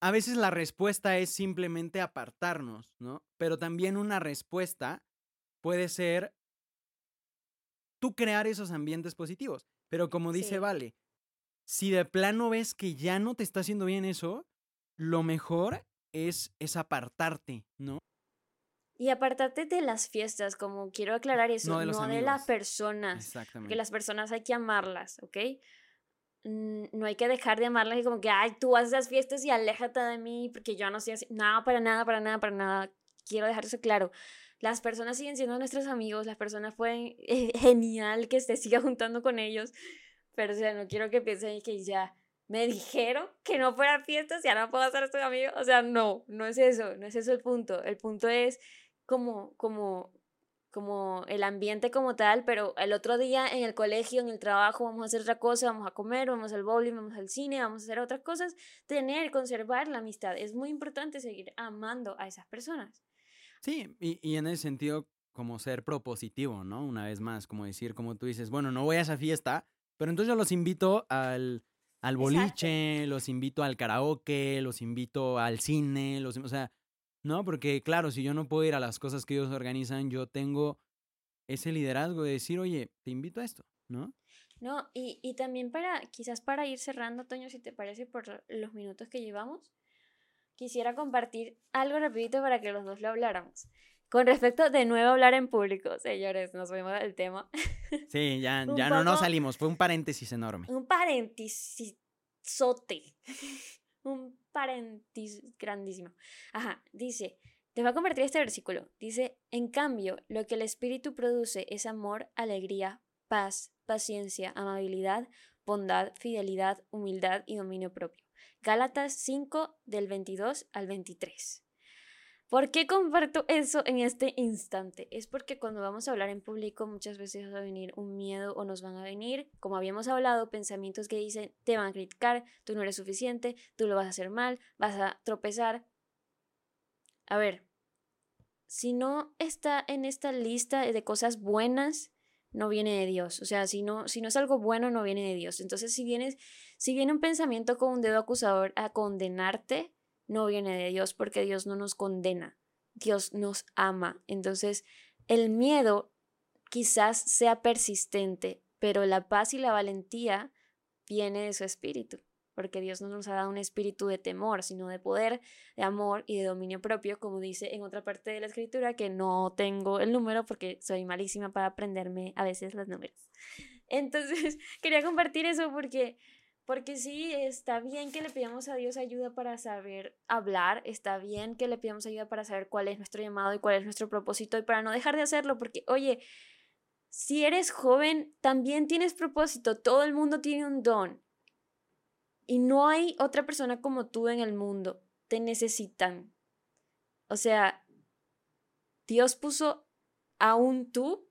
a veces la respuesta es simplemente apartarnos, ¿no? Pero también una respuesta puede ser tú crear esos ambientes positivos. Pero como dice Vale, si de plano ves que ya no te está haciendo bien eso, lo mejor es, es apartarte, ¿no? Y apartarte de las fiestas, como quiero aclarar eso, no de, no de las personas. Exactamente. Que las personas hay que amarlas, ¿ok? no hay que dejar de amarlas y como que, ay, tú haces las fiestas y aléjate de mí porque yo no soy así. No, para nada, para nada, para nada. Quiero dejar eso claro. Las personas siguen siendo nuestros amigos, las personas pueden, eh, genial que se siga juntando con ellos, pero o sea, no quiero que piensen que ya me dijeron que no fuera fiestas, ya no puedo ser tu amigo. O sea, no, no es eso, no es eso el punto. El punto es como, como como el ambiente como tal, pero el otro día en el colegio, en el trabajo, vamos a hacer otra cosa, vamos a comer, vamos al bowling, vamos al cine, vamos a hacer otras cosas, tener, conservar la amistad. Es muy importante seguir amando a esas personas. Sí, y, y en ese sentido, como ser propositivo, ¿no? Una vez más, como decir, como tú dices, bueno, no voy a esa fiesta, pero entonces yo los invito al, al boliche, los invito al karaoke, los invito al cine, los, o sea, ¿no? Porque claro, si yo no puedo ir a las cosas que ellos organizan, yo tengo ese liderazgo de decir, oye, te invito a esto, ¿no? No, y, y también para, quizás para ir cerrando, Toño, si te parece, por los minutos que llevamos, quisiera compartir algo rapidito para que los dos lo habláramos. Con respecto de nuevo hablar en público, señores, nos fuimos del tema. Sí, ya, ya no nos salimos, fue un paréntesis enorme. Un paréntesis sote. un paréntesis grandísimo. Ajá, dice, te va a convertir este versículo. Dice, en cambio, lo que el Espíritu produce es amor, alegría, paz, paciencia, amabilidad, bondad, fidelidad, humildad y dominio propio. Gálatas 5 del 22 al 23. ¿Por qué comparto eso en este instante? Es porque cuando vamos a hablar en público muchas veces va a venir un miedo o nos van a venir, como habíamos hablado, pensamientos que dicen te van a criticar, tú no eres suficiente, tú lo vas a hacer mal, vas a tropezar. A ver, si no está en esta lista de cosas buenas, no viene de Dios. O sea, si no, si no es algo bueno, no viene de Dios. Entonces, si vienes, si viene un pensamiento con un dedo acusador a condenarte, no viene de Dios porque Dios no nos condena, Dios nos ama. Entonces, el miedo quizás sea persistente, pero la paz y la valentía viene de su espíritu, porque Dios no nos ha dado un espíritu de temor, sino de poder, de amor y de dominio propio, como dice en otra parte de la escritura, que no tengo el número porque soy malísima para aprenderme a veces los números. Entonces, quería compartir eso porque porque sí, está bien que le pidamos a Dios ayuda para saber hablar, está bien que le pidamos ayuda para saber cuál es nuestro llamado y cuál es nuestro propósito y para no dejar de hacerlo, porque oye, si eres joven, también tienes propósito, todo el mundo tiene un don y no hay otra persona como tú en el mundo, te necesitan. O sea, Dios puso a un tú,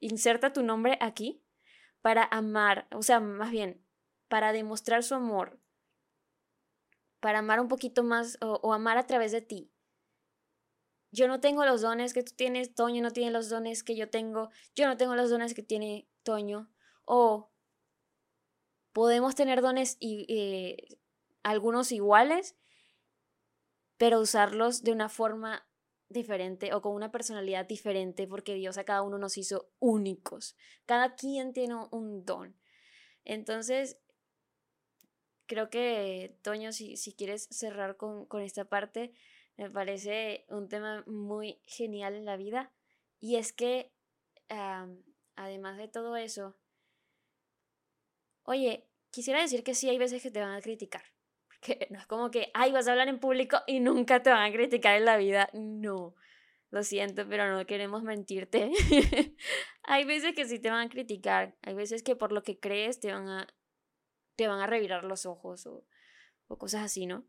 inserta tu nombre aquí, para amar, o sea, más bien, para demostrar su amor, para amar un poquito más o, amar a través de ti. Yo no tengo los dones que tú tienes, Toño no tiene los dones que yo tengo, yo no tengo los dones que tiene Toño. O podemos tener dones y eh, algunos iguales, pero usarlos de una forma diferente o con una personalidad diferente porque Dios a cada uno nos hizo únicos. Cada quien tiene un don. Entonces, creo que, Toño, si, si quieres cerrar con, con esta parte, me parece un tema muy genial en la vida. Y es que, además de todo eso, oye, quisiera decir que sí hay veces que te van a criticar. Porque no es como que, ay, vas a hablar en público y nunca te van a criticar en la vida. No, lo siento, pero no queremos mentirte. hay veces que sí te van a criticar. Hay veces que por lo que crees te van a, te van a revirar los ojos o, cosas así, ¿no?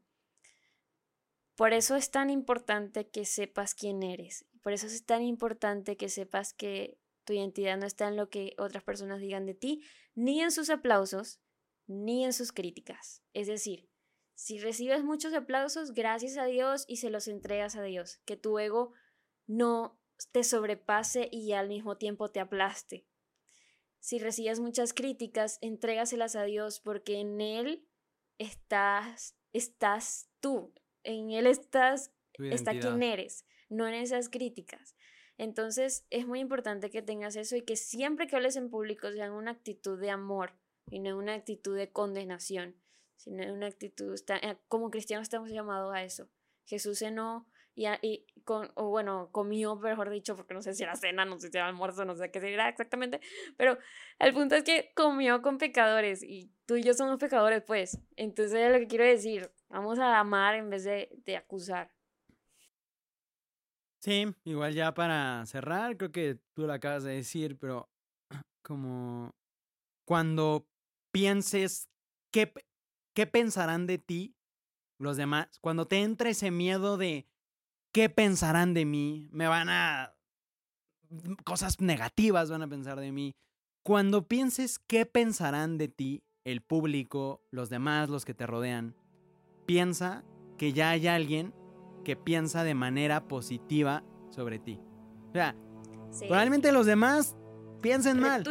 Por eso es tan importante que sepas quién eres. Por eso es tan importante que sepas que tu identidad no está en lo que otras personas digan de ti, ni en sus aplausos, ni en sus críticas. Es decir, si recibes muchos aplausos, gracias a Dios y se los entregas a Dios. Que tu ego no te sobrepase y al mismo tiempo te aplaste. Si recibes muchas críticas, entrégaselas a Dios porque en Él estás, estás tú, en Él estás, está quien eres, no en esas críticas. Entonces es muy importante que tengas eso y que siempre que hables en público sea una actitud de amor y no una actitud de condenación, sino una actitud, eh, como cristianos estamos llamados a eso. Jesús cenó y, y con, o bueno, comió, mejor dicho, porque no sé si era cena, no sé si era almuerzo, no sé qué era exactamente, pero el punto es que comió con pecadores y tú y yo somos pecadores, pues. Entonces, lo que quiero decir, Vamos a amar en vez de, de acusar. Sí, igual ya para cerrar, creo que tú lo acabas de decir, pero como cuando pienses qué, qué pensarán de ti los demás, cuando te entre ese miedo de qué pensarán de mí, me van a... cosas negativas van a pensar de mí, cuando pienses qué pensarán de ti el público, los demás, los que te rodean, piensa que ya hay alguien que piensa de manera positiva sobre ti. O sea, probablemente los demás piensen mal.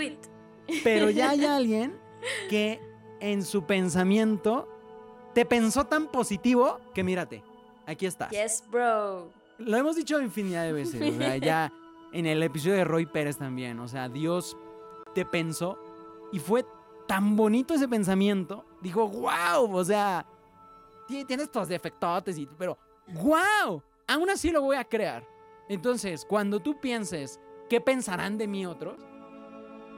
Pero ya hay alguien que en su pensamiento te pensó tan positivo que mírate, aquí estás. Yes, bro. Lo hemos dicho infinidad de veces, o sea, ya en el episodio de Roy Pérez también, o sea, Dios te pensó y fue tan bonito ese pensamiento, dijo, wow, o sea, tiene estos defectotes, y, pero ¡wow! Aún así lo voy a crear. Entonces, cuando tú pienses qué pensarán de mí otros,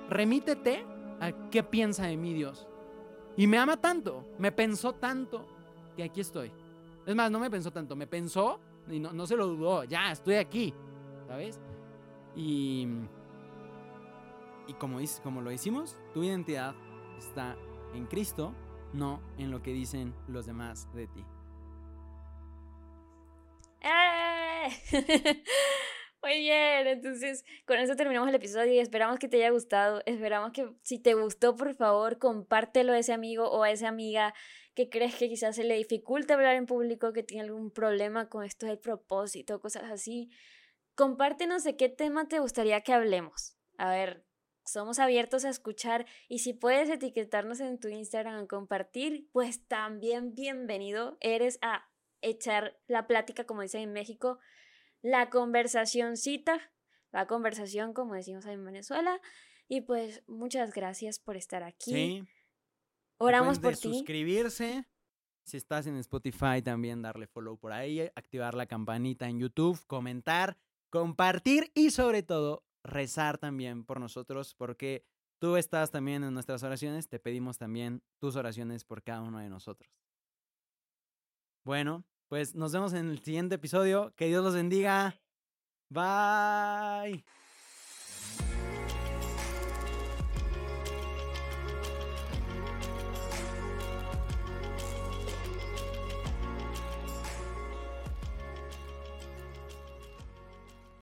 remítete a qué piensa de mí Dios. Y me ama tanto, me pensó tanto, que aquí estoy. Es más, no me pensó tanto, me pensó y no, no se lo dudó, ya, estoy aquí, ¿sabes? Y, y como, como lo hicimos, tu identidad está en Cristo no en lo que dicen los demás de ti. ¡Eh! Muy bien, entonces con eso terminamos el episodio y esperamos que te haya gustado. Esperamos que si te gustó, por favor, compártelo a ese amigo o a esa amiga que crees que quizás se le dificulta hablar en público, que tiene algún problema con esto del propósito, cosas así. Compártenos de qué tema te gustaría que hablemos. A ver, somos abiertos a escuchar y si puedes etiquetarnos en tu Instagram o compartir, pues también bienvenido eres a echar la plática, como dicen en México, la conversacióncita, la conversación, como decimos en Venezuela. Y pues muchas gracias por estar aquí. Sí. Oramos por ti. Suscribirse. Si estás en Spotify, también darle follow por ahí, activar la campanita en YouTube, comentar, compartir y sobre todo rezar también por nosotros, porque tú estás también en nuestras oraciones, te pedimos también tus oraciones por cada uno de nosotros. Bueno, pues nos vemos en el siguiente episodio. Que Dios los bendiga. Bye.